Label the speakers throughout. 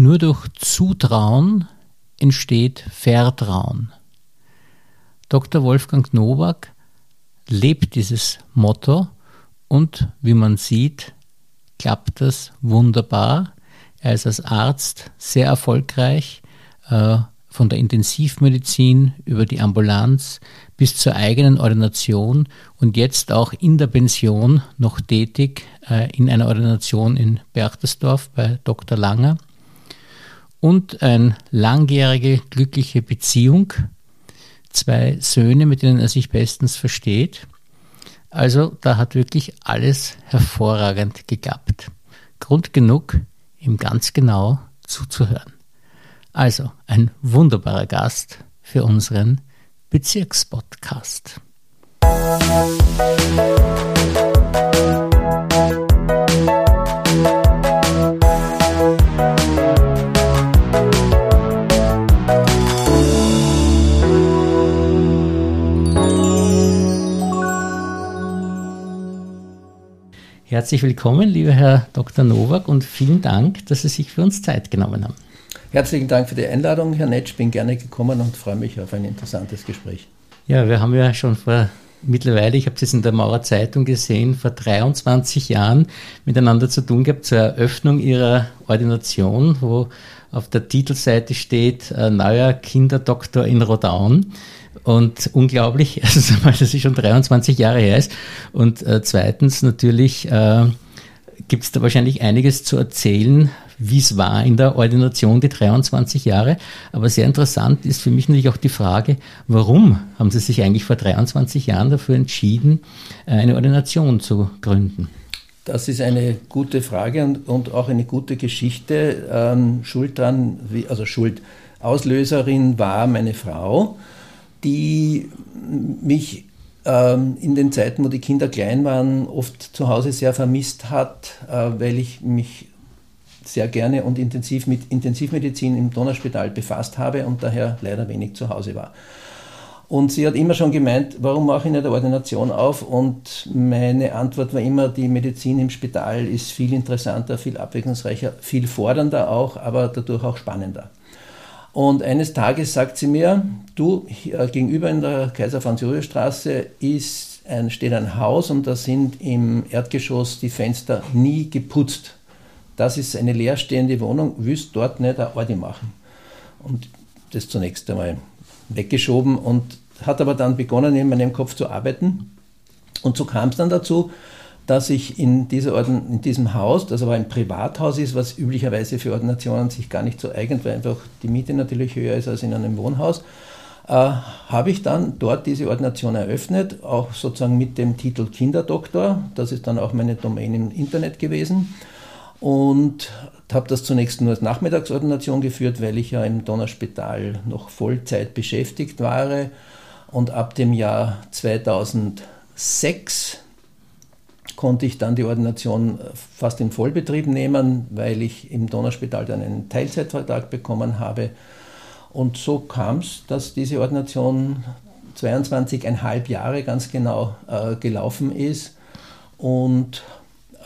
Speaker 1: Nur durch Zutrauen entsteht Vertrauen. Dr. Wolfgang Nowak lebt dieses Motto und wie man sieht, klappt das wunderbar. Er ist als Arzt sehr erfolgreich, äh, von der Intensivmedizin über die Ambulanz bis zur eigenen Ordination und jetzt auch in der Pension noch tätig äh, in einer Ordination in Berchtesdorf bei Dr. Langer. Und eine langjährige glückliche Beziehung, zwei Söhne, mit denen er sich bestens versteht. Also da hat wirklich alles hervorragend geklappt. Grund genug, ihm ganz genau zuzuhören. Also ein wunderbarer Gast für unseren Bezirkspodcast. Herzlich willkommen, lieber Herr Dr. Nowak, und vielen Dank, dass Sie sich für uns Zeit genommen haben.
Speaker 2: Herzlichen Dank für die Einladung, Herr Netsch. Bin gerne gekommen und freue mich auf ein interessantes Gespräch.
Speaker 1: Ja, wir haben ja schon vor mittlerweile, ich habe es in der Mauer Zeitung gesehen, vor 23 Jahren miteinander zu tun gehabt zur Eröffnung ihrer Ordination, wo auf der Titelseite steht, äh, neuer Kinderdoktor in Rodaun. Und unglaublich, also dass es schon 23 Jahre her ist. Und äh, zweitens natürlich äh, gibt es da wahrscheinlich einiges zu erzählen, wie es war in der Ordination, die 23 Jahre. Aber sehr interessant ist für mich natürlich auch die Frage, warum haben Sie sich eigentlich vor 23 Jahren dafür entschieden, äh, eine Ordination zu gründen?
Speaker 2: Das ist eine gute Frage und, und auch eine gute Geschichte. Ähm, Schuld dran, also Schuld, Auslöserin war meine Frau, die mich ähm, in den Zeiten, wo die Kinder klein waren, oft zu Hause sehr vermisst hat, äh, weil ich mich sehr gerne und intensiv mit Intensivmedizin im Donnerspital befasst habe und daher leider wenig zu Hause war. Und sie hat immer schon gemeint, warum mache ich nicht eine Ordination auf? Und meine Antwort war immer, die Medizin im Spital ist viel interessanter, viel abwechslungsreicher, viel fordernder auch, aber dadurch auch spannender. Und eines Tages sagt sie mir, du, gegenüber in der Kaiser Franz Josef Straße ein, steht ein Haus und da sind im Erdgeschoss die Fenster nie geputzt das ist eine leerstehende Wohnung, willst dort nicht eine Ordi machen. Und das zunächst einmal weggeschoben und hat aber dann begonnen, in meinem Kopf zu arbeiten. Und so kam es dann dazu, dass ich in, dieser Orden, in diesem Haus, das aber ein Privathaus ist, was üblicherweise für Ordinationen sich gar nicht so eignet, weil einfach die Miete natürlich höher ist als in einem Wohnhaus, äh, habe ich dann dort diese Ordination eröffnet, auch sozusagen mit dem Titel Kinderdoktor. Das ist dann auch meine Domain im Internet gewesen und habe das zunächst nur als Nachmittagsordination geführt, weil ich ja im Donnerspital noch Vollzeit beschäftigt war. Und ab dem Jahr 2006 konnte ich dann die Ordination fast in Vollbetrieb nehmen, weil ich im Donnerspital dann einen Teilzeitvertrag bekommen habe. Und so kam es, dass diese Ordination 22,5 Jahre ganz genau äh, gelaufen ist. Und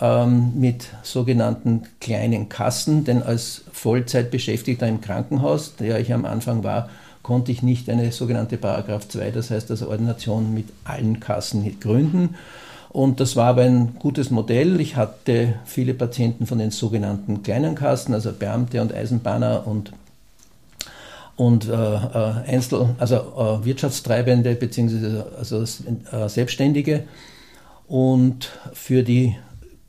Speaker 2: ähm, mit sogenannten kleinen Kassen, denn als Vollzeitbeschäftigter im Krankenhaus, der ich am Anfang war, konnte ich nicht eine sogenannte Paragraph 2, das heißt also Ordination mit allen Kassen gründen. Und das war aber ein gutes Modell. Ich hatte viele Patienten von den sogenannten kleinen Kassen, also Beamte und Eisenbahner und, und äh, äh Einzel-, also äh, Wirtschaftstreibende bzw. Also, äh, Selbstständige. Und für die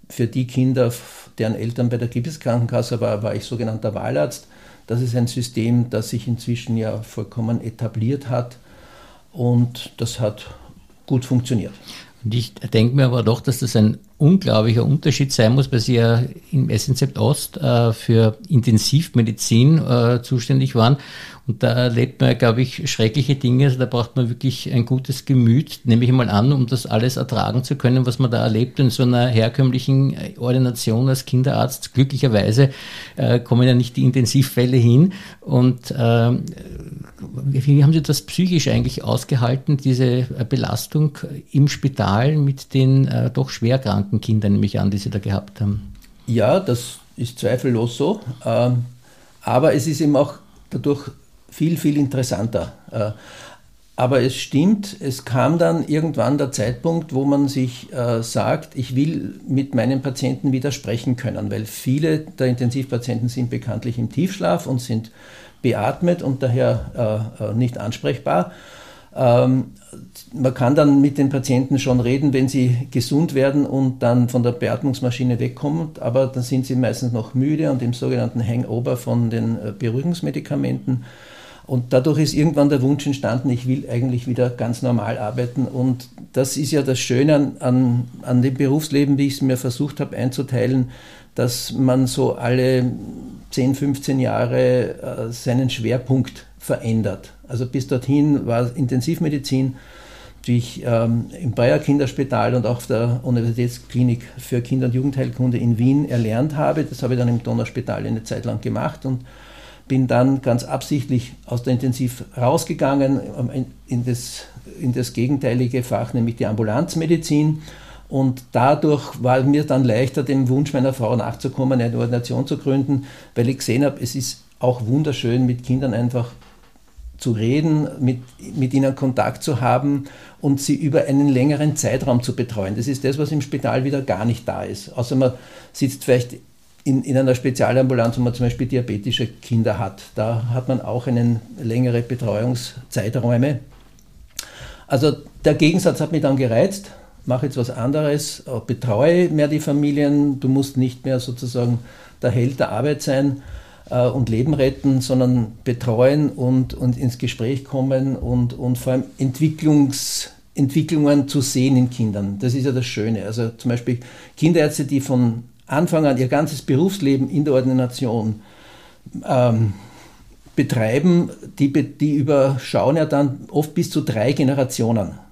Speaker 2: für die Kinder, deren Eltern bei der Krebskrankenkasse war, war ich sogenannter Wahlarzt. Das ist ein System, das sich inzwischen ja vollkommen etabliert hat und das hat gut funktioniert.
Speaker 1: Und ich denke mir aber doch, dass das ein unglaublicher Unterschied sein muss, weil Sie ja im SNZ Ost äh, für Intensivmedizin äh, zuständig waren. Und da erlebt man, glaube ich, schreckliche Dinge. Also da braucht man wirklich ein gutes Gemüt, nehme ich mal an, um das alles ertragen zu können, was man da erlebt in so einer herkömmlichen Ordination als Kinderarzt. Glücklicherweise äh, kommen ja nicht die Intensivfälle hin. Und äh, wie haben Sie das psychisch eigentlich ausgehalten, diese Belastung im Spital mit den äh, doch schwerkranken Kindern, nehme ich an, die Sie da gehabt haben?
Speaker 2: Ja, das ist zweifellos so. Ähm aber es ist eben auch dadurch viel, viel interessanter. Äh, aber es stimmt, es kam dann irgendwann der Zeitpunkt, wo man sich äh, sagt, ich will mit meinen Patienten widersprechen können, weil viele der Intensivpatienten sind bekanntlich im Tiefschlaf und sind beatmet und daher äh nicht ansprechbar. Ähm, man kann dann mit den Patienten schon reden, wenn sie gesund werden und dann von der Beatmungsmaschine wegkommen, aber dann sind sie meistens noch müde und im sogenannten Hangover von den äh, Beruhigungsmedikamenten und dadurch ist irgendwann der Wunsch entstanden, ich will eigentlich wieder ganz normal arbeiten. Und das ist ja das Schöne an, an, an dem Berufsleben, wie ich es mir versucht habe einzuteilen, dass man so alle 10, 15 Jahre äh, seinen Schwerpunkt verändert. Also bis dorthin war Intensivmedizin, die ich ähm, im Bayer Kinderspital und auch der Universitätsklinik für Kinder- und Jugendheilkunde in Wien erlernt habe. Das habe ich dann im Donauspital eine Zeit lang gemacht und bin dann ganz absichtlich aus der Intensiv rausgegangen ähm, in das, in das gegenteilige Fach, nämlich die Ambulanzmedizin. Und dadurch war mir dann leichter, dem Wunsch meiner Frau nachzukommen, eine Ordination zu gründen, weil ich gesehen habe, es ist auch wunderschön, mit Kindern einfach zu reden, mit, mit ihnen Kontakt zu haben und sie über einen längeren Zeitraum zu betreuen. Das ist das, was im Spital wieder gar nicht da ist. Außer man sitzt vielleicht in, in einer Spezialambulanz, wo man zum Beispiel diabetische Kinder hat. Da hat man auch einen längere Betreuungszeiträume. Also der Gegensatz hat mich dann gereizt. Mache jetzt was anderes, betreue mehr die Familien. Du musst nicht mehr sozusagen der Held der Arbeit sein äh, und Leben retten, sondern betreuen und, und ins Gespräch kommen und, und vor allem Entwicklungs, Entwicklungen zu sehen in Kindern. Das ist ja das Schöne. Also zum Beispiel Kinderärzte, die von Anfang an ihr ganzes Berufsleben in der Ordination ähm, betreiben, die, die überschauen ja dann oft bis zu drei Generationen.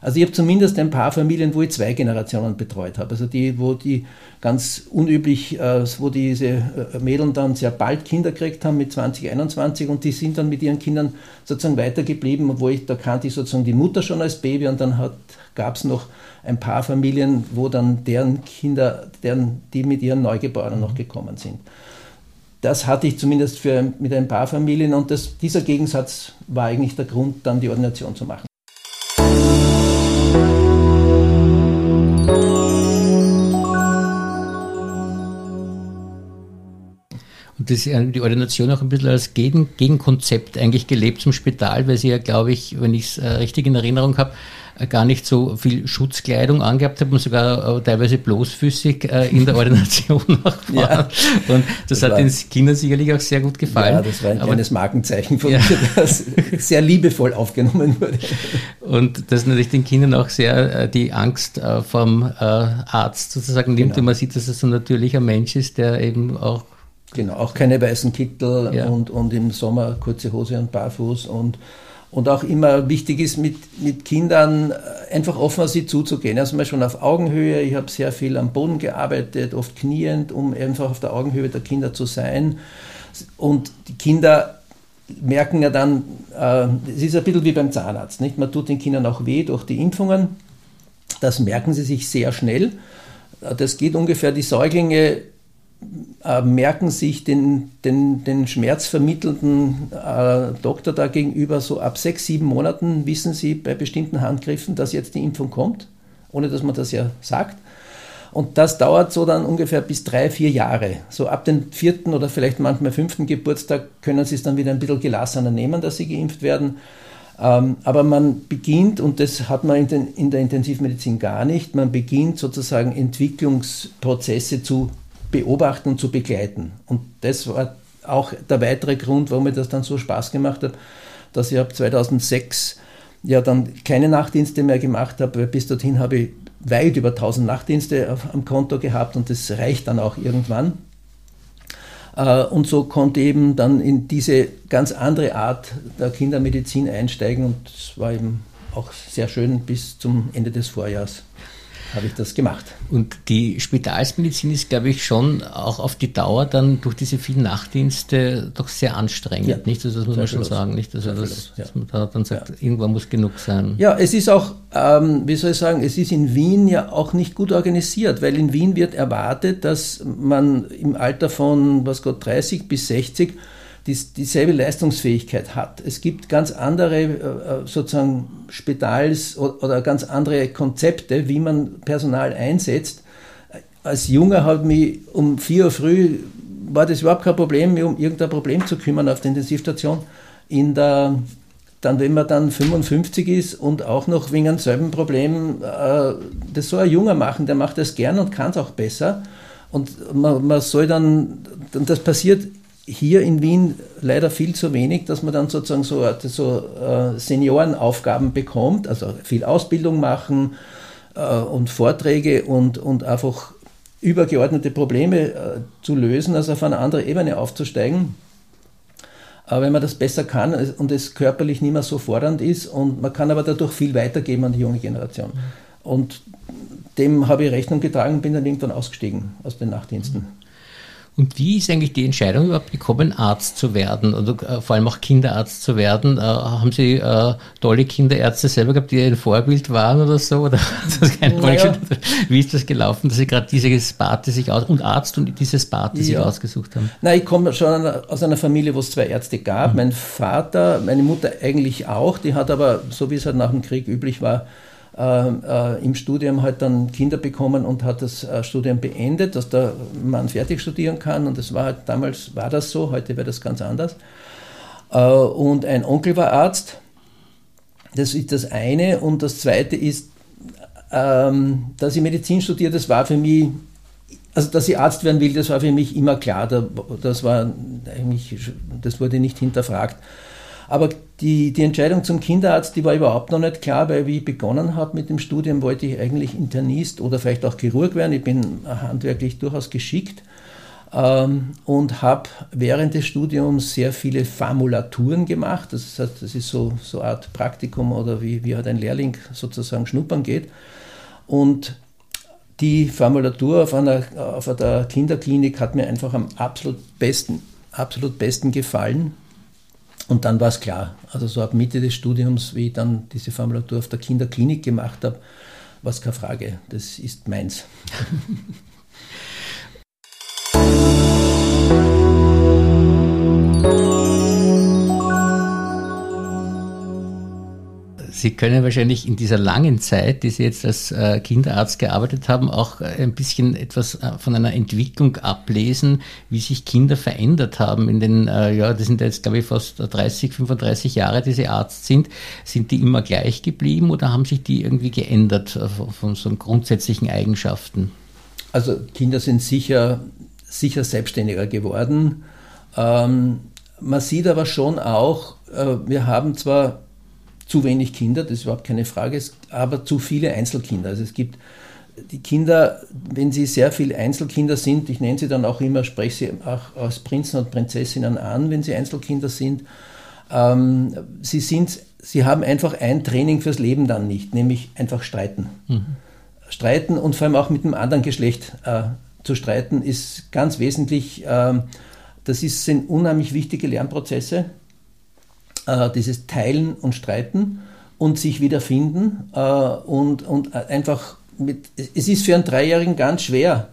Speaker 2: Also ich habe zumindest ein paar Familien, wo ich zwei Generationen betreut habe. Also die, wo die ganz unüblich, äh, wo diese äh, Mädels dann sehr bald Kinder gekriegt haben mit 20, 21 und die sind dann mit ihren Kindern sozusagen weitergeblieben, wo ich, da kannte ich sozusagen die Mutter schon als Baby und dann gab es noch ein paar Familien, wo dann deren Kinder, deren, die mit ihren Neugeborenen noch gekommen sind. Das hatte ich zumindest für, mit ein paar Familien und das, dieser Gegensatz war eigentlich der Grund, dann die Ordination zu machen.
Speaker 1: Das ist die Ordination auch ein bisschen als Gegenkonzept eigentlich gelebt zum Spital, weil sie ja, glaube ich, wenn ich es äh, richtig in Erinnerung habe, gar nicht so viel Schutzkleidung angehabt haben und sogar äh, teilweise bloßfüßig äh, in der Ordination auch ja, Und das, das hat den Kindern sicherlich auch sehr gut gefallen. Ja,
Speaker 2: das war ein kleines Markenzeichen von ja. mir, das sehr liebevoll aufgenommen wurde.
Speaker 1: Und das natürlich den Kindern auch sehr äh, die Angst vom Arzt sozusagen nimmt, genau. und man sieht, dass es so ein natürlicher Mensch ist, der eben auch
Speaker 2: Genau, auch keine weißen Kittel ja. und, und im Sommer kurze Hose und Barfuß und und auch immer wichtig ist, mit, mit Kindern einfach offen auf sie zuzugehen. Erstmal schon auf Augenhöhe. Ich habe sehr viel am Boden gearbeitet, oft kniend, um einfach auf der Augenhöhe der Kinder zu sein. Und die Kinder merken ja dann, äh, es ist ein bisschen wie beim Zahnarzt. Nicht? Man tut den Kindern auch weh durch die Impfungen. Das merken sie sich sehr schnell. Das geht ungefähr, die Säuglinge äh, merken sich den, den, den schmerzvermittelnden äh, Doktor da gegenüber so ab sechs, sieben Monaten wissen sie bei bestimmten Handgriffen, dass jetzt die Impfung kommt, ohne dass man das ja sagt. Und das dauert so dann ungefähr bis drei, vier Jahre. So ab dem vierten oder vielleicht manchmal fünften Geburtstag können sie es dann wieder ein bisschen gelassener nehmen, dass sie geimpft werden. Ähm, aber man beginnt, und das hat man in, in der Intensivmedizin gar nicht, man beginnt sozusagen Entwicklungsprozesse zu beobachten und zu begleiten. Und das war auch der weitere Grund, warum mir das dann so Spaß gemacht hat, dass ich ab 2006 ja dann keine Nachtdienste mehr gemacht habe, weil bis dorthin habe ich weit über 1000 Nachtdienste auf, am Konto gehabt und das reicht dann auch irgendwann. Äh, und so konnte ich eben dann in diese ganz andere Art der Kindermedizin einsteigen und es war eben auch sehr schön bis zum Ende des Vorjahres. Habe ich das gemacht.
Speaker 1: Und die Spitalsmedizin ist, glaube ich, schon auch auf die Dauer dann durch diese vielen Nachtdienste doch sehr anstrengend, ja. nicht? Also das muss sehr man schon sagen, nicht? Also das, ja. dass man da dann sagt, ja. irgendwann muss genug sein.
Speaker 2: Ja, es ist auch, ähm, wie soll ich sagen, es ist in Wien ja auch nicht gut organisiert, weil in Wien wird erwartet, dass man im Alter von, was Gott, 30 bis 60 dieselbe Leistungsfähigkeit hat. Es gibt ganz andere äh, äh, sozusagen Spitals oder ganz andere Konzepte, wie man Personal einsetzt. Als Junger hat mich um 4 Uhr früh war das überhaupt kein Problem, mir um irgendein Problem zu kümmern auf der Intensivstation. In der, dann, wenn man dann 55 ist und auch noch wegen einem selben Problem, äh, das soll ein Junger machen, der macht das gern und kann es auch besser. Und man, man soll dann, das passiert hier in Wien leider viel zu wenig, dass man dann sozusagen so, so äh, Seniorenaufgaben bekommt, also viel Ausbildung machen äh, und Vorträge und, und einfach übergeordnete Probleme äh, zu lösen, also auf eine andere Ebene aufzusteigen. Aber wenn man das besser kann und es körperlich nicht mehr so fordernd ist und man kann aber dadurch viel weitergeben an die junge Generation. Und dem habe ich Rechnung getragen und bin dann irgendwann ausgestiegen aus den Nachtdiensten.
Speaker 1: Und wie ist eigentlich die Entscheidung überhaupt gekommen, Arzt zu werden oder äh, vor allem auch Kinderarzt zu werden? Äh, haben Sie äh, tolle Kinderärzte selber gehabt, die ein Vorbild waren oder so? Oder das keine naja. Wie ist das gelaufen, dass Sie gerade diese Sparte sich aus und Arzt und diese Sparte ja. sich ausgesucht haben?
Speaker 2: Nein, ich komme schon aus einer Familie, wo es zwei Ärzte gab. Mhm. Mein Vater, meine Mutter eigentlich auch. Die hat aber, so wie es halt nach dem Krieg üblich war, äh, äh, im Studium halt dann Kinder bekommen und hat das äh, Studium beendet, dass der Mann fertig studieren kann. Und das war halt, damals war das so, heute wäre das ganz anders. Äh, und ein Onkel war Arzt. Das ist das eine. Und das zweite ist, ähm, dass ich Medizin studiere, das war für mich also, dass ich Arzt werden will, das war für mich immer klar. Das war eigentlich, das wurde nicht hinterfragt. Aber die, die Entscheidung zum Kinderarzt, die war überhaupt noch nicht klar, weil wie ich begonnen habe mit dem Studium, wollte ich eigentlich Internist oder vielleicht auch Chirurg werden. Ich bin handwerklich durchaus geschickt ähm, und habe während des Studiums sehr viele Formulaturen gemacht. Das, heißt, das ist so, so eine Art Praktikum oder wie, wie halt ein Lehrling sozusagen schnuppern geht. Und die Formulatur auf einer, auf einer Kinderklinik hat mir einfach am absolut besten, absolut besten gefallen. Und dann war es klar. Also so ab Mitte des Studiums, wie ich dann diese Formulatur auf der Kinderklinik gemacht habe, war es keine Frage. Das ist meins.
Speaker 1: Sie können wahrscheinlich in dieser langen Zeit, die Sie jetzt als äh, Kinderarzt gearbeitet haben, auch äh, ein bisschen etwas äh, von einer Entwicklung ablesen, wie sich Kinder verändert haben in den, ja, das sind jetzt, glaube ich, fast 30, 35 Jahre, die Sie Arzt sind. Sind die immer gleich geblieben oder haben sich die irgendwie geändert von so grundsätzlichen Eigenschaften?
Speaker 2: Also Kinder sind sicher, sicher selbstständiger geworden. Ähm, man sieht aber schon auch, wir haben zwar zu wenig Kinder, das ist überhaupt keine Frage, aber zu viele Einzelkinder. Also es gibt die Kinder, wenn sie sehr viele Einzelkinder sind, ich nenne sie dann auch immer, spreche sie auch als Prinzen und Prinzessinnen an, wenn sie Einzelkinder sind, ähm, sie sind, sie haben einfach ein Training fürs Leben dann nicht, nämlich einfach streiten. Mhm. Streiten und vor allem auch mit dem anderen Geschlecht äh, zu streiten ist ganz wesentlich. Äh, das ist, sind unheimlich wichtige Lernprozesse äh, dieses Teilen und Streiten und sich wiederfinden äh, und, und einfach mit, es ist für einen Dreijährigen ganz schwer,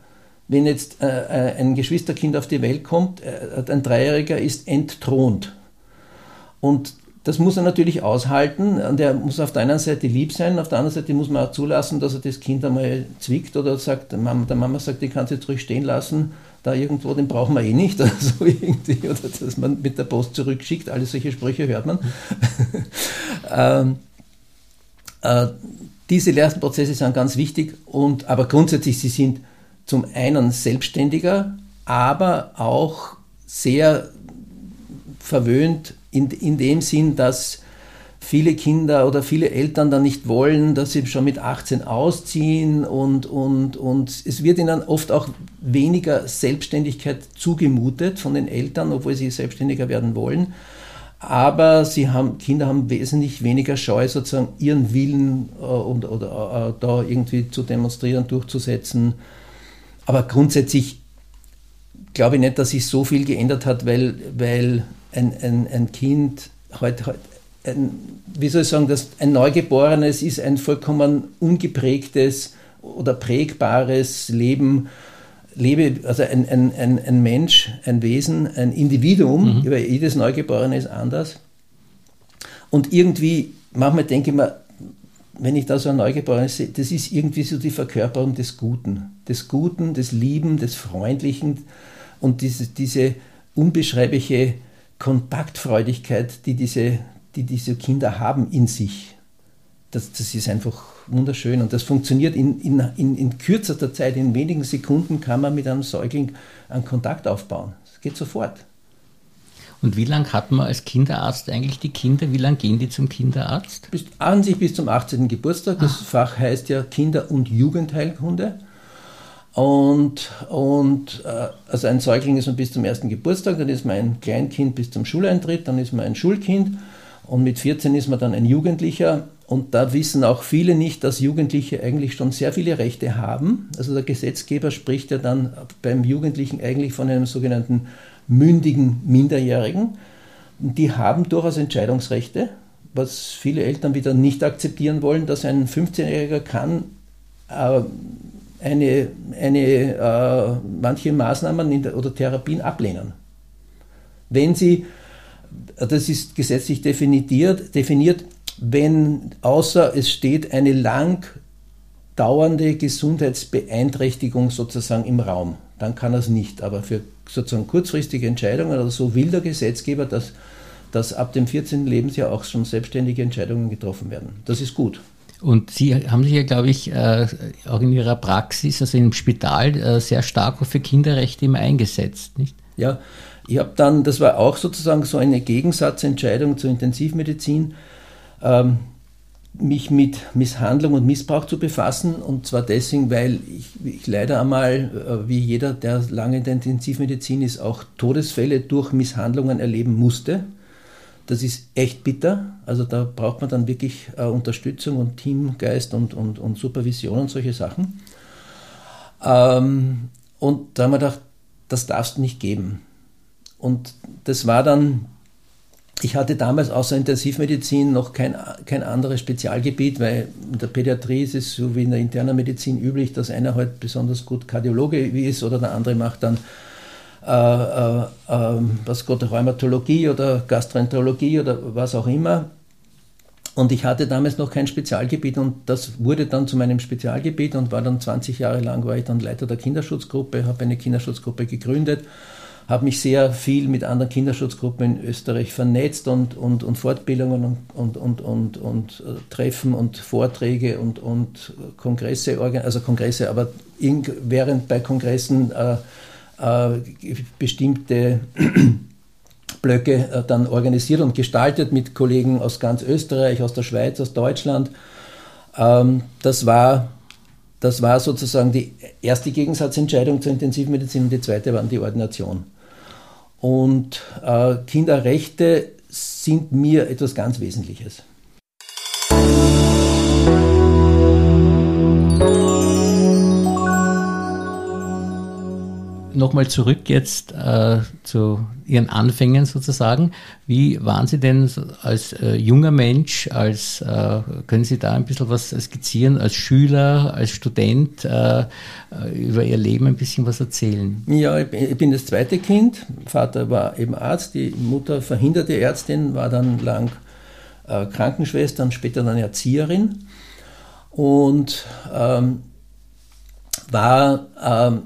Speaker 2: wenn jetzt äh, äh ein Geschwisterkind auf die Welt kommt, äh, ein Dreijähriger ist entthront. Und das muss er natürlich aushalten und er muss auf der einen Seite lieb sein, auf der anderen Seite muss man auch zulassen, dass er das Kind einmal zwickt oder sagt, der Mama, sagt, die kann jetzt ruhig stehen lassen da irgendwo, den brauchen wir eh nicht oder irgendwie, oder dass man mit der Post zurückschickt, alle solche Sprüche hört man. ähm, äh, diese Lernprozesse sind ganz wichtig, und, aber grundsätzlich, sie sind zum einen selbstständiger, aber auch sehr verwöhnt in, in dem Sinn, dass viele Kinder oder viele Eltern dann nicht wollen, dass sie schon mit 18 ausziehen und, und, und es wird ihnen oft auch weniger Selbstständigkeit zugemutet von den Eltern, obwohl sie selbstständiger werden wollen. aber sie haben, Kinder haben wesentlich weniger Scheu, sozusagen ihren Willen äh, und, oder, äh, da irgendwie zu demonstrieren, durchzusetzen. Aber grundsätzlich glaube ich nicht, dass sich so viel geändert hat, weil, weil ein, ein, ein Kind heute, heute ein, wie soll ich sagen, dass ein Neugeborenes ist ein vollkommen ungeprägtes oder prägbares Leben lebe, also ein, ein, ein, ein Mensch, ein Wesen, ein Individuum, mhm. jedes Neugeborene ist anders. Und irgendwie, manchmal denke ich mir, wenn ich da so ein Neugeborenes sehe, das ist irgendwie so die Verkörperung des Guten. Des Guten, des Lieben, des Freundlichen und diese, diese unbeschreibliche Kontaktfreudigkeit, die diese, die diese Kinder haben in sich. Das, das ist einfach wunderschön. Und das funktioniert in, in, in, in kürzester Zeit, in wenigen Sekunden kann man mit einem Säugling einen Kontakt aufbauen. Das geht sofort.
Speaker 1: Und wie lange hat man als Kinderarzt eigentlich die Kinder? Wie lange gehen die zum Kinderarzt?
Speaker 2: Bis, an sich bis zum 18. Geburtstag. Das Ach. Fach heißt ja Kinder- und Jugendheilkunde. Und, und äh, also ein Säugling ist man bis zum ersten Geburtstag, dann ist man ein Kleinkind bis zum Schuleintritt, dann ist man ein Schulkind und mit 14 ist man dann ein Jugendlicher und da wissen auch viele nicht, dass Jugendliche eigentlich schon sehr viele Rechte haben. Also der Gesetzgeber spricht ja dann beim Jugendlichen eigentlich von einem sogenannten mündigen Minderjährigen. Die haben durchaus Entscheidungsrechte, was viele Eltern wieder nicht akzeptieren wollen, dass ein 15-Jähriger kann äh, eine, eine, äh, manche Maßnahmen der, oder Therapien ablehnen. Wenn sie, das ist gesetzlich definiert, definiert wenn außer es steht eine lang dauernde Gesundheitsbeeinträchtigung sozusagen im Raum. Dann kann er es nicht. Aber für sozusagen kurzfristige Entscheidungen oder so will der Gesetzgeber, dass, dass ab dem 14. Lebensjahr auch schon selbstständige Entscheidungen getroffen werden. Das ist gut.
Speaker 1: Und Sie haben sich ja, glaube ich, äh, auch in Ihrer Praxis, also im Spital, äh, sehr stark für Kinderrechte immer eingesetzt, nicht?
Speaker 2: Ja, ich habe dann, das war auch sozusagen so eine Gegensatzentscheidung zur Intensivmedizin ähm, mich mit Misshandlung und Missbrauch zu befassen. Und zwar deswegen, weil ich, ich leider einmal, äh, wie jeder, der lange in der Intensivmedizin ist, auch Todesfälle durch Misshandlungen erleben musste. Das ist echt bitter. Also da braucht man dann wirklich äh, Unterstützung und Teamgeist und, und, und Supervision und solche Sachen. Ähm, und da haben wir gedacht, das darfst du nicht geben. Und das war dann ich hatte damals außer Intensivmedizin noch kein, kein anderes Spezialgebiet, weil in der Pädiatrie ist es so wie in der internen Medizin üblich, dass einer halt besonders gut Kardiologe ist oder der andere macht dann äh, äh, äh, was Gott, Rheumatologie oder Gastroenterologie oder was auch immer. Und ich hatte damals noch kein Spezialgebiet und das wurde dann zu meinem Spezialgebiet und war dann 20 Jahre lang, war ich dann Leiter der Kinderschutzgruppe, habe eine Kinderschutzgruppe gegründet habe mich sehr viel mit anderen Kinderschutzgruppen in Österreich vernetzt und, und, und Fortbildungen und, und, und, und, äh, Treffen und Vorträge und, und Kongresse, also Kongresse, aber während bei Kongressen äh, äh, bestimmte Blöcke dann organisiert und gestaltet mit Kollegen aus ganz Österreich, aus der Schweiz, aus Deutschland. Ähm, das war das war sozusagen die erste Gegensatzentscheidung zur Intensivmedizin und die zweite war die Ordination. Und äh, Kinderrechte sind mir etwas ganz Wesentliches.
Speaker 1: Nochmal zurück jetzt äh, zu Ihren Anfängen sozusagen. Wie waren Sie denn als äh, junger Mensch, als äh, können Sie da ein bisschen was skizzieren, als Schüler, als Student äh, äh, über Ihr Leben ein bisschen was erzählen?
Speaker 2: Ja, ich bin das zweite Kind. Vater war eben Arzt, die Mutter verhinderte Ärztin, war dann lang äh, Krankenschwester und später dann Erzieherin und ähm, war ähm,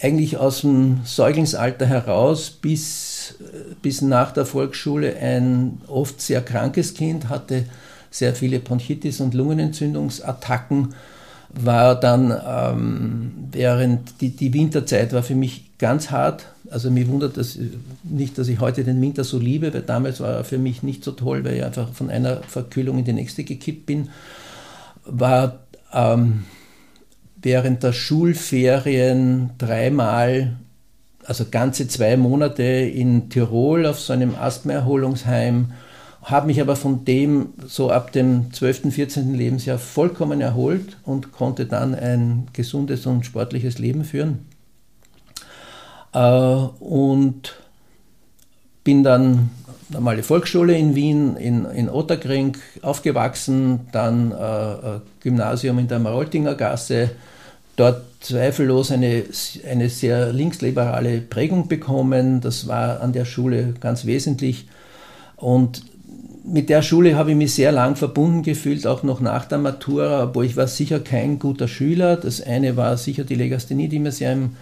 Speaker 2: eigentlich aus dem Säuglingsalter heraus bis, bis nach der Volksschule ein oft sehr krankes Kind, hatte sehr viele Bronchitis und Lungenentzündungsattacken, war dann ähm, während die, die Winterzeit war für mich ganz hart. Also mir wundert das nicht, dass ich heute den Winter so liebe, weil damals war er für mich nicht so toll, weil ich einfach von einer Verkühlung in die nächste gekippt bin. War ähm, während der Schulferien dreimal also ganze zwei Monate in Tirol auf so einem Asthma-Erholungsheim, habe mich aber von dem so ab dem 12., 14. Lebensjahr vollkommen erholt und konnte dann ein gesundes und sportliches Leben führen. Äh, und bin dann normale Volksschule in Wien, in, in Otterkring aufgewachsen, dann äh, Gymnasium in der Maroltinger Gasse, dort zweifellos eine, eine sehr linksliberale Prägung bekommen. Das war an der Schule ganz wesentlich. Und mit der Schule habe ich mich sehr lang verbunden gefühlt, auch noch nach der Matura, aber ich war sicher kein guter Schüler. Das eine war sicher die Legasthenie, die mir sehr im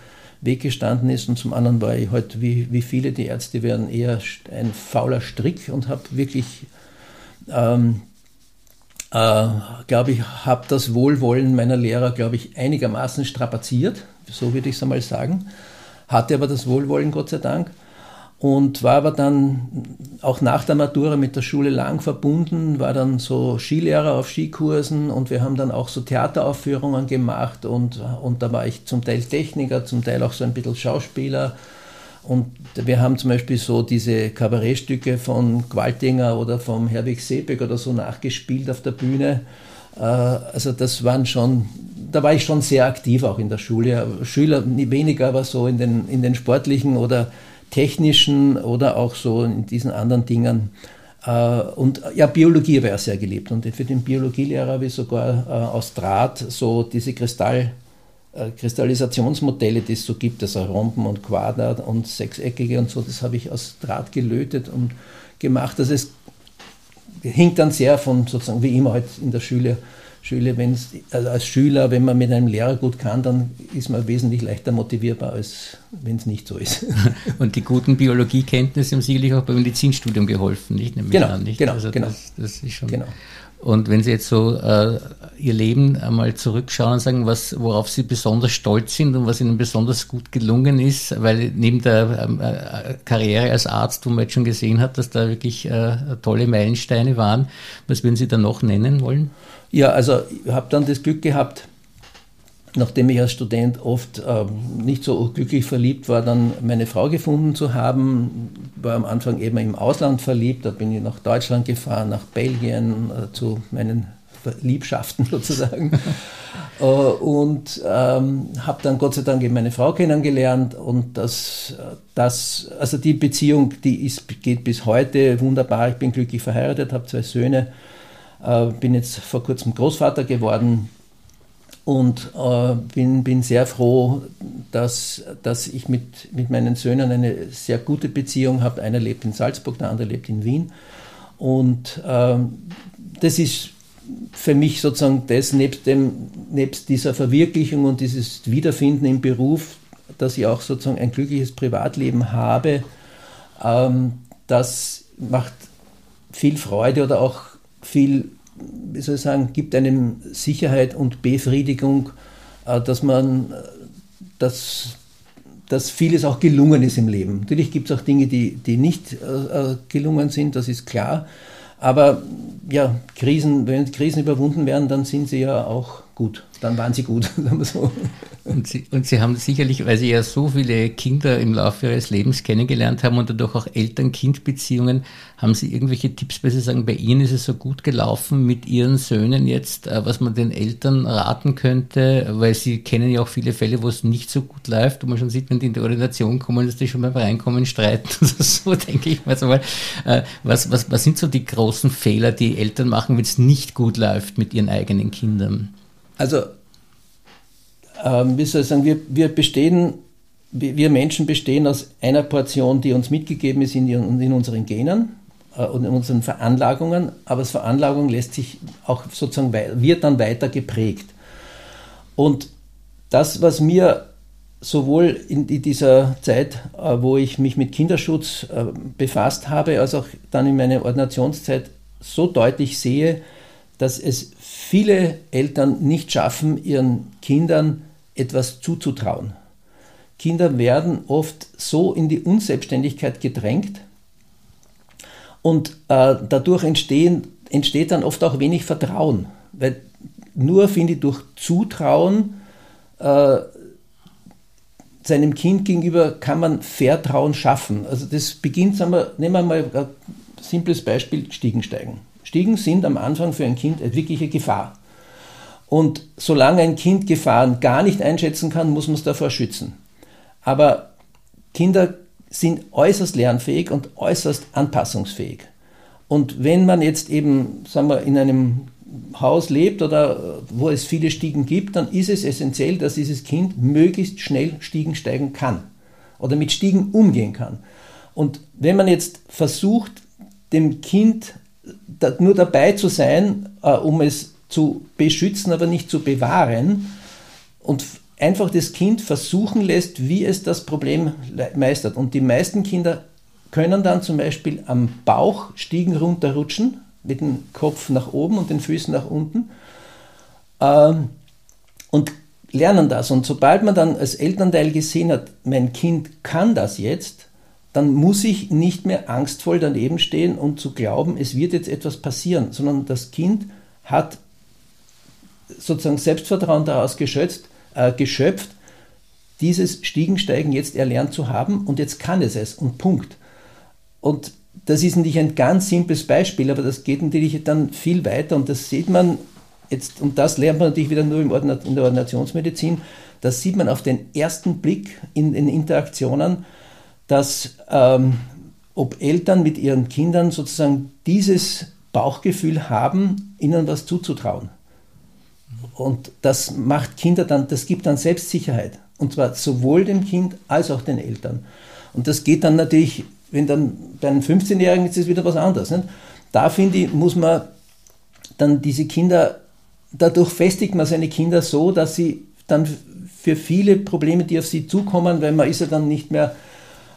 Speaker 2: Weg gestanden ist und zum anderen war ich heute, wie, wie viele die Ärzte werden, eher ein fauler Strick und habe wirklich, ähm, äh, glaube ich, habe das Wohlwollen meiner Lehrer, glaube ich, einigermaßen strapaziert, so würde ich es einmal sagen, hatte aber das Wohlwollen, Gott sei Dank und war aber dann auch nach der Matura mit der Schule lang verbunden, war dann so Skilehrer auf Skikursen und wir haben dann auch so Theateraufführungen gemacht und, und da war ich zum Teil Techniker, zum Teil auch so ein bisschen Schauspieler und wir haben zum Beispiel so diese Kabarettstücke von Gwaltinger oder vom Herwig Seebeck oder so nachgespielt auf der Bühne. Äh, also das waren schon, da war ich schon sehr aktiv auch in der Schule. Schüler weniger, aber so in den, in den sportlichen oder technischen oder auch so in diesen anderen Dingen. Äh, und ja, Biologie habe ich sehr geliebt. Und für den Biologielehrer habe ich sogar äh, aus Draht so diese Kristall, äh, Kristallisationsmodelle, die es so gibt, also Romben und Quader und Sechseckige und so, das habe ich aus Draht gelötet und gemacht. Also es hing dann sehr von sozusagen, wie immer halt in der Schule Schüler, wenn's, also als Schüler, wenn man mit einem Lehrer gut kann, dann ist man wesentlich leichter motivierbar, als wenn es nicht so ist.
Speaker 1: Und die guten Biologiekenntnisse haben sicherlich auch beim Medizinstudium geholfen, nicht?
Speaker 2: Genau, an, nicht? genau, also genau.
Speaker 1: Das, das, ist schon. Genau. Und wenn Sie jetzt so äh, Ihr Leben einmal zurückschauen und sagen, was, worauf Sie besonders stolz sind und was Ihnen besonders gut gelungen ist, weil neben der ähm, äh, Karriere als Arzt, wo man jetzt schon gesehen hat, dass da wirklich äh, tolle Meilensteine waren, was würden Sie da noch nennen wollen?
Speaker 2: Ja, also ich habe dann das Glück gehabt, nachdem ich als Student oft äh, nicht so glücklich verliebt war, dann meine Frau gefunden zu haben. War am Anfang eben im Ausland verliebt, da bin ich nach Deutschland gefahren, nach Belgien äh, zu meinen Liebschaften sozusagen. äh, und ähm, habe dann Gott sei Dank eben meine Frau kennengelernt und das, das, also die Beziehung, die ist, geht bis heute wunderbar. Ich bin glücklich verheiratet, habe zwei Söhne äh, bin jetzt vor kurzem Großvater geworden und äh, bin, bin sehr froh, dass, dass ich mit, mit meinen Söhnen eine sehr gute Beziehung habe. Einer lebt in Salzburg, der andere lebt in Wien. Und äh, das ist für mich sozusagen das, nebst, dem, nebst dieser Verwirklichung und dieses Wiederfinden im Beruf, dass ich auch sozusagen ein glückliches Privatleben habe, ähm, das macht viel Freude oder auch viel, wie soll ich sagen, gibt einem Sicherheit und Befriedigung, äh, dass man, äh, dass, dass vieles auch gelungen ist im Leben. Natürlich gibt es auch Dinge, die, die nicht äh, gelungen sind, das ist klar. Aber ja, Krisen, wenn Krisen überwunden werden, dann sind sie ja auch gut. Dann waren sie gut, so.
Speaker 1: Und sie, und sie haben sicherlich, weil Sie ja so viele Kinder im Laufe Ihres Lebens kennengelernt haben und dadurch auch Eltern-Kind-Beziehungen, haben Sie irgendwelche Tipps, weil Sie sagen, bei Ihnen ist es so gut gelaufen mit Ihren Söhnen jetzt, äh, was man den Eltern raten könnte, weil Sie kennen ja auch viele Fälle, wo es nicht so gut läuft, wo man schon sieht, wenn die in die Ordination kommen, dass die schon beim Reinkommen streiten. Also so denke ich mal. Äh, was, was, was sind so die großen Fehler, die Eltern machen, wenn es nicht gut läuft mit ihren eigenen Kindern?
Speaker 2: Also ähm, wie soll ich sagen, wir, wir bestehen, wir Menschen bestehen aus einer Portion, die uns mitgegeben ist in, in unseren Genen äh, und in unseren Veranlagungen, aber das Veranlagung lässt sich auch sozusagen, wird dann weiter geprägt. Und das, was mir sowohl in dieser Zeit, äh, wo ich mich mit Kinderschutz äh, befasst habe, als auch dann in meiner Ordinationszeit so deutlich sehe, dass es viele Eltern nicht schaffen, ihren Kindern etwas zuzutrauen. Kinder werden oft so in die Unselbstständigkeit gedrängt und äh, dadurch entstehen, entsteht dann oft auch wenig Vertrauen, weil nur, finde ich, durch Zutrauen äh, seinem Kind gegenüber kann man Vertrauen schaffen. Also das beginnt, sagen wir, nehmen wir mal ein simples Beispiel, Stiegensteigen. Stiegen sind am Anfang für ein Kind eine wirkliche Gefahr. Und solange ein Kind Gefahren gar nicht einschätzen kann, muss man es davor schützen. Aber Kinder sind äußerst lernfähig und äußerst anpassungsfähig. Und wenn man jetzt eben, sagen wir, in einem Haus lebt oder wo es viele Stiegen gibt, dann ist es essentiell, dass dieses Kind möglichst schnell Stiegen steigen kann oder mit Stiegen umgehen kann. Und wenn man jetzt versucht, dem Kind nur dabei zu sein, äh, um es zu beschützen, aber nicht zu bewahren und einfach das Kind versuchen lässt, wie es das Problem meistert. Und die meisten Kinder können dann zum Beispiel am Bauch Stiegen runterrutschen, mit dem Kopf nach oben und den Füßen nach unten ähm, und lernen das. Und sobald man dann als Elternteil gesehen hat, mein Kind kann das jetzt, dann muss ich nicht mehr angstvoll daneben stehen und zu glauben, es wird jetzt etwas passieren, sondern das Kind hat sozusagen Selbstvertrauen daraus geschöpft, äh, geschöpft, dieses Stiegensteigen jetzt erlernt zu haben und jetzt kann es es und Punkt. Und das ist natürlich ein ganz simples Beispiel, aber das geht natürlich dann viel weiter und das sieht man jetzt, und das lernt man natürlich wieder nur in der Ordinationsmedizin, das sieht man auf den ersten Blick in den Interaktionen, dass ähm, ob Eltern mit ihren Kindern sozusagen dieses Bauchgefühl haben, ihnen was zuzutrauen. Und das macht Kinder dann, das gibt dann Selbstsicherheit. Und zwar sowohl dem Kind als auch den Eltern. Und das geht dann natürlich, wenn dann bei einem 15-Jährigen ist es wieder was anderes. Nicht? Da finde ich, muss man dann diese Kinder, dadurch festigt man seine Kinder so, dass sie dann für viele Probleme, die auf sie zukommen, weil man ist ja dann nicht mehr,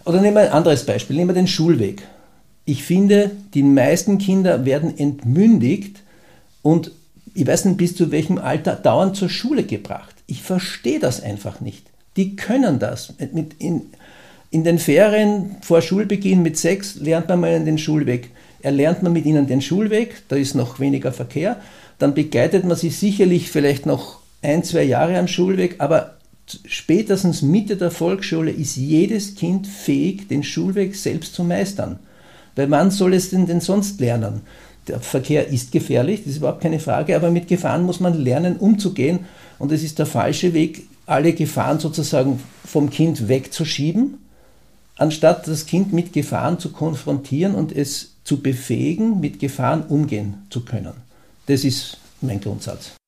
Speaker 2: oder nehmen wir ein anderes Beispiel, nehmen wir den Schulweg. Ich finde, die meisten Kinder werden entmündigt und ich weiß nicht bis zu welchem Alter, dauernd zur Schule gebracht. Ich verstehe das einfach nicht. Die können das. In, in den Ferien vor Schulbeginn mit sechs lernt man mal den Schulweg. Erlernt man mit ihnen den Schulweg, da ist noch weniger Verkehr. Dann begleitet man sie sicherlich vielleicht noch ein, zwei Jahre am Schulweg, aber spätestens Mitte der Volksschule ist jedes Kind fähig, den Schulweg selbst zu meistern. Weil wann soll es denn denn sonst lernen? der Verkehr ist gefährlich, das ist überhaupt keine Frage, aber mit Gefahren muss man lernen, umzugehen. Und es ist der falsche Weg, alle Gefahren sozusagen vom Kind wegzuschieben, anstatt das Kind mit Gefahren zu konfrontieren und es zu befähigen, mit Gefahren umgehen zu können. Das ist mein Grundsatz.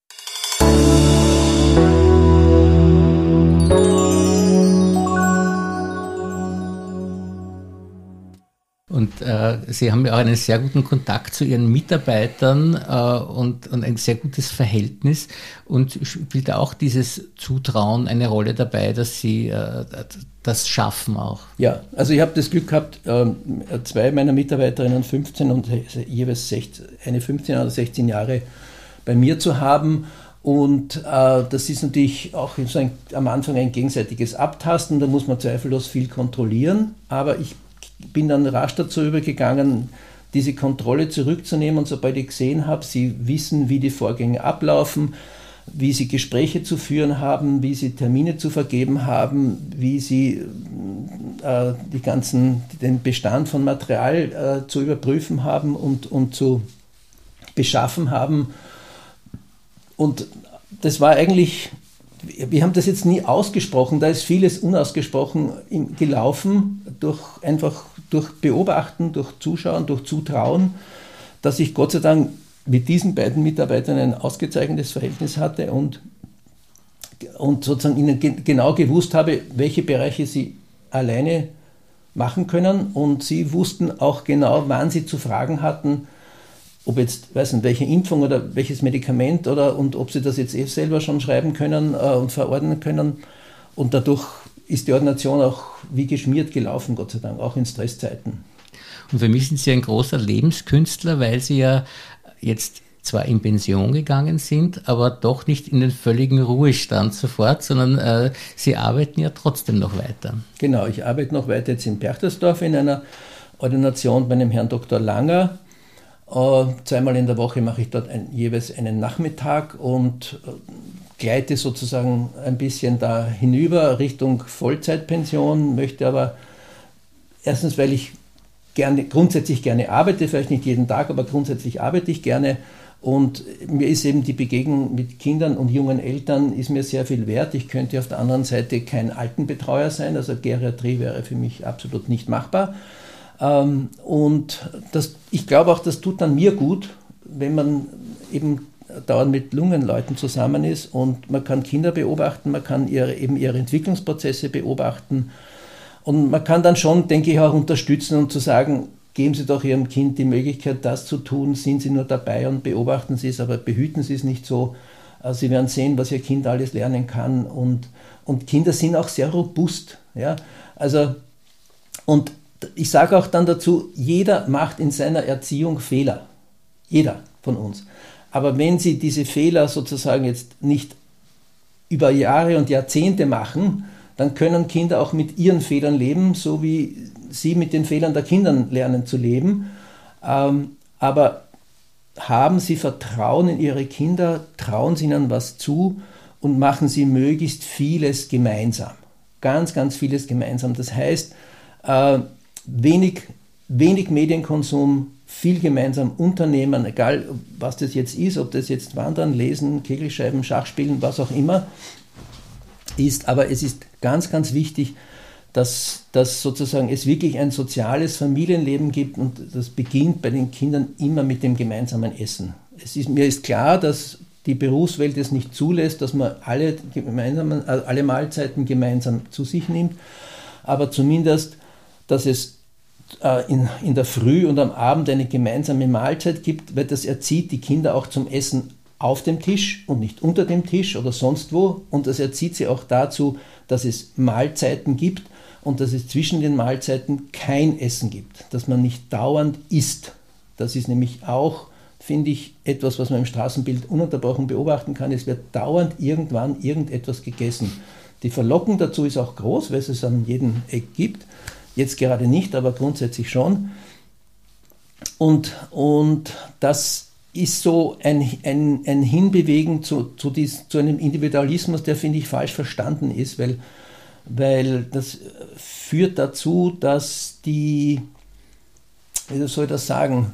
Speaker 1: Und äh, Sie haben ja auch einen sehr guten Kontakt zu Ihren Mitarbeitern äh, und, und, ein sehr gutes Verhältnis. Und spielt auch dieses Zutrauen eine Rolle dabei, dass Sie äh, das schaffen auch?
Speaker 2: Ja, also ich habe das Glück gehabt, ähm, zwei meiner Mitarbeiterinnen 15 und jeweils 16, eine 15 oder 16 Jahre bei mir zu haben. Und äh, das ist natürlich auch so ein, am Anfang ein gegenseitiges Abtasten, da muss man zweifellos viel kontrollieren. Aber ich bin dann rasch dazu übergegangen, diese Kontrolle zurückzunehmen und sobald ich gesehen habe, sie wissen, wie die Vorgänge ablaufen, wie sie Gespräche zu führen haben, wie sie Termine zu vergeben haben, wie sie äh, die ganzen, den Bestand von Material äh, zu überprüfen haben und, und zu beschaffen haben. Und das war eigentlich wir haben das jetzt nie ausgesprochen, da ist vieles unausgesprochen gelaufen, durch, einfach durch Beobachten, durch Zuschauen, durch Zutrauen, dass ich Gott sei Dank mit diesen beiden Mitarbeitern ein ausgezeichnetes Verhältnis hatte und, und sozusagen ihnen genau gewusst habe, welche Bereiche sie alleine machen können und sie wussten auch genau, wann sie zu fragen hatten, ob jetzt, weiß nicht, welche Impfung oder welches Medikament oder und ob sie das jetzt eh selber schon schreiben können äh, und verordnen können. Und dadurch ist die Ordination auch wie geschmiert gelaufen, Gott sei Dank, auch in Stresszeiten.
Speaker 1: Und für mich sind Sie ein großer Lebenskünstler, weil Sie ja jetzt zwar in Pension gegangen sind, aber doch nicht in den völligen Ruhestand sofort, sondern äh, Sie arbeiten ja trotzdem noch weiter.
Speaker 2: Genau, ich arbeite noch weiter jetzt in Berchtesdorf in einer Ordination bei einem Herrn Dr. Langer äh, zweimal in der Woche mache ich dort ein, jeweils einen Nachmittag und äh, gleite sozusagen ein bisschen da hinüber Richtung Vollzeitpension, möchte aber erstens, weil ich gerne, grundsätzlich gerne arbeite, vielleicht nicht jeden Tag, aber grundsätzlich arbeite ich gerne. Und mir ist eben die Begegnung mit Kindern und jungen Eltern ist mir sehr viel wert. Ich könnte auf der anderen Seite kein Altenbetreuer sein, also Geriatrie wäre für mich absolut nicht machbar. Ähm, und das, ich glaube auch, das tut dann mir gut, wenn man eben dauernd mit Lungenleuten zusammen ist und man kann Kinder beobachten, man kann ihre, eben ihre Entwicklungsprozesse beobachten und man kann dann schon, denke ich, auch unterstützen und zu sagen, geben Sie doch Ihrem Kind die Möglichkeit, das zu tun, sind Sie nur dabei und beobachten Sie es, aber behüten Sie es nicht so. Äh, Sie werden sehen, was Ihr Kind alles lernen kann und, und Kinder sind auch sehr robust. Ja? Also, und ich sage auch dann dazu, jeder macht in seiner Erziehung Fehler. Jeder von uns. Aber wenn Sie diese Fehler sozusagen jetzt nicht über Jahre und Jahrzehnte machen, dann können Kinder auch mit ihren Fehlern leben, so wie sie mit den Fehlern der Kinder lernen zu leben. Ähm, aber haben sie Vertrauen in ihre Kinder, trauen sie ihnen was zu und machen sie möglichst vieles gemeinsam. Ganz, ganz vieles gemeinsam. Das heißt, äh, wenig, wenig Medienkonsum, viel gemeinsam unternehmen, egal was das jetzt ist, ob das jetzt Wandern, Lesen, Kegelscheiben, Schachspielen, was auch immer ist. Aber es ist ganz, ganz wichtig, dass, dass sozusagen es wirklich ein soziales Familienleben gibt und das beginnt bei den Kindern immer mit dem gemeinsamen Essen. Es ist, mir ist klar, dass die Berufswelt es nicht zulässt, dass man alle, gemeinsamen, äh, alle Mahlzeiten gemeinsam zu sich nimmt, aber zumindest, dass es in, in der Früh und am Abend eine gemeinsame Mahlzeit gibt, weil das erzieht die Kinder auch zum Essen auf dem Tisch und nicht unter dem Tisch oder sonst wo. Und das erzieht sie auch dazu, dass es Mahlzeiten gibt und dass es zwischen den Mahlzeiten kein Essen gibt, dass man nicht dauernd isst. Das ist nämlich auch, finde ich, etwas, was man im Straßenbild ununterbrochen beobachten kann. Es wird dauernd irgendwann irgendetwas gegessen. Die Verlockung dazu ist auch groß, weil es es an jedem Eck gibt. Jetzt gerade nicht, aber grundsätzlich schon. Und, und das ist so ein, ein, ein Hinbewegen zu, zu, dies, zu einem Individualismus, der, finde ich, falsch verstanden ist, weil, weil das führt dazu, dass die, wie soll ich das sagen,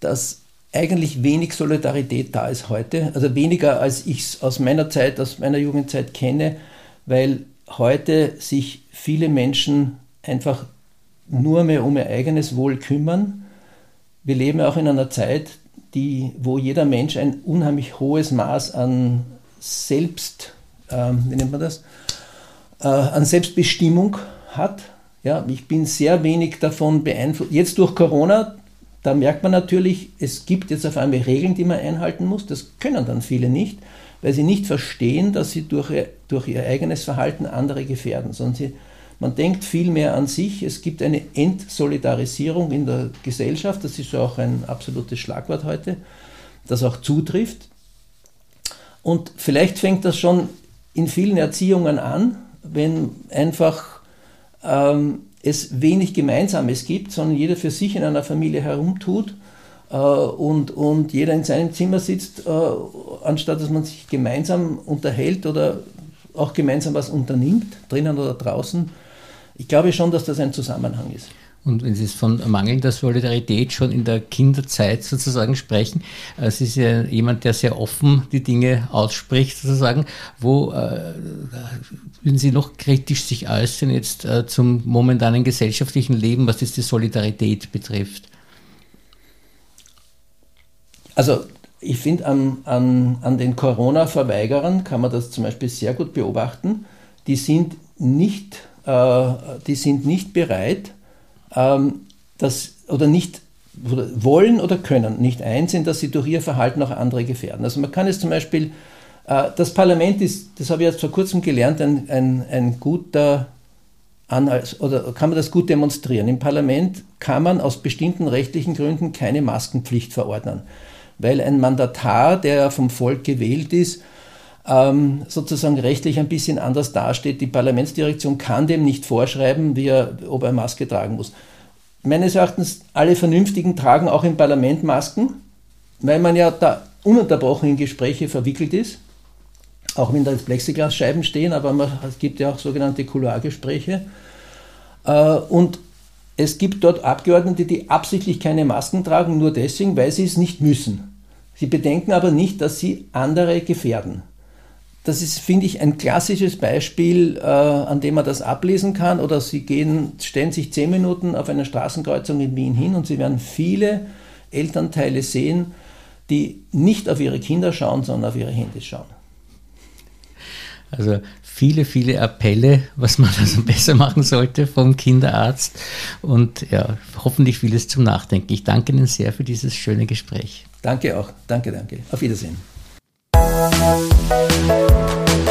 Speaker 2: dass eigentlich wenig Solidarität da ist heute, also weniger als ich es aus meiner Zeit, aus meiner Jugendzeit kenne, weil heute sich viele Menschen einfach nur mehr um ihr eigenes Wohl kümmern. Wir leben auch in einer Zeit, die, wo jeder Mensch ein unheimlich hohes Maß an Selbst, äh, wie nennt man das, äh, an Selbstbestimmung hat. Ja, ich bin sehr wenig davon beeinflusst. Jetzt durch Corona, da merkt man natürlich, es gibt jetzt auf einmal Regeln, die man einhalten muss. Das können dann viele nicht, weil sie nicht verstehen, dass sie durch ihr, durch ihr eigenes Verhalten andere gefährden, sondern sie man denkt viel mehr an sich. Es gibt eine Entsolidarisierung in der Gesellschaft. Das ist auch ein absolutes Schlagwort heute, das auch zutrifft. Und vielleicht fängt das schon in vielen Erziehungen an, wenn einfach ähm, es wenig Gemeinsames gibt, sondern jeder für sich in einer Familie herumtut äh, und, und jeder in seinem Zimmer sitzt, äh, anstatt dass man sich gemeinsam unterhält oder auch gemeinsam was unternimmt, drinnen oder draußen ich glaube schon, dass das ein Zusammenhang ist.
Speaker 1: Und wenn Sie von mangelnder Solidarität schon in der Kinderzeit sozusagen sprechen, äh, es ist ja jemand, der sehr offen die Dinge ausspricht sozusagen, wo äh, würden Sie noch kritisch sich äußern jetzt äh, zum momentanen gesellschaftlichen Leben, was jetzt die Solidarität betrifft?
Speaker 2: Also ich finde, an, an, an den Corona-Verweigerern kann man das zum Beispiel sehr gut beobachten. Die sind nicht die sind nicht bereit, ähm, das, oder nicht wollen oder können nicht einsehen, dass sie durch ihr Verhalten auch andere gefährden. Also man kann es zum Beispiel, äh, das Parlament ist, das habe ich jetzt vor kurzem gelernt, ein, ein, ein guter Anhalt, oder kann man das gut demonstrieren. Im Parlament kann man aus bestimmten rechtlichen Gründen keine Maskenpflicht verordnen, weil ein Mandatar, der vom Volk gewählt ist, ähm, sozusagen rechtlich ein bisschen anders dasteht. Die Parlamentsdirektion kann dem nicht vorschreiben, wie er, ob er Maske tragen muss. Meines Erachtens, alle Vernünftigen tragen auch im Parlament Masken, weil man ja da ununterbrochen in Gespräche verwickelt ist. auch wenn da jetzt Plexiglasscheiben stehen, aber man, es gibt ja auch sogenannte Couloirgespräche. Äh, und es gibt dort Abgeordnete, die absichtlich keine Masken tragen, nur deswegen, weil sie es nicht müssen. Sie bedenken aber nicht, dass sie andere gefährden. Das ist, finde ich, ein klassisches Beispiel, äh, an dem man das ablesen kann. Oder Sie gehen, stellen sich zehn Minuten auf einer Straßenkreuzung in Wien hin und Sie werden viele Elternteile sehen, die nicht auf ihre Kinder schauen, sondern auf ihre Handys schauen.
Speaker 1: Also viele, viele Appelle, was man also besser machen sollte vom Kinderarzt und ja, hoffentlich vieles zum Nachdenken. Ich danke Ihnen sehr für dieses schöne Gespräch.
Speaker 2: Danke auch. Danke, danke. Auf Wiedersehen. Thank you.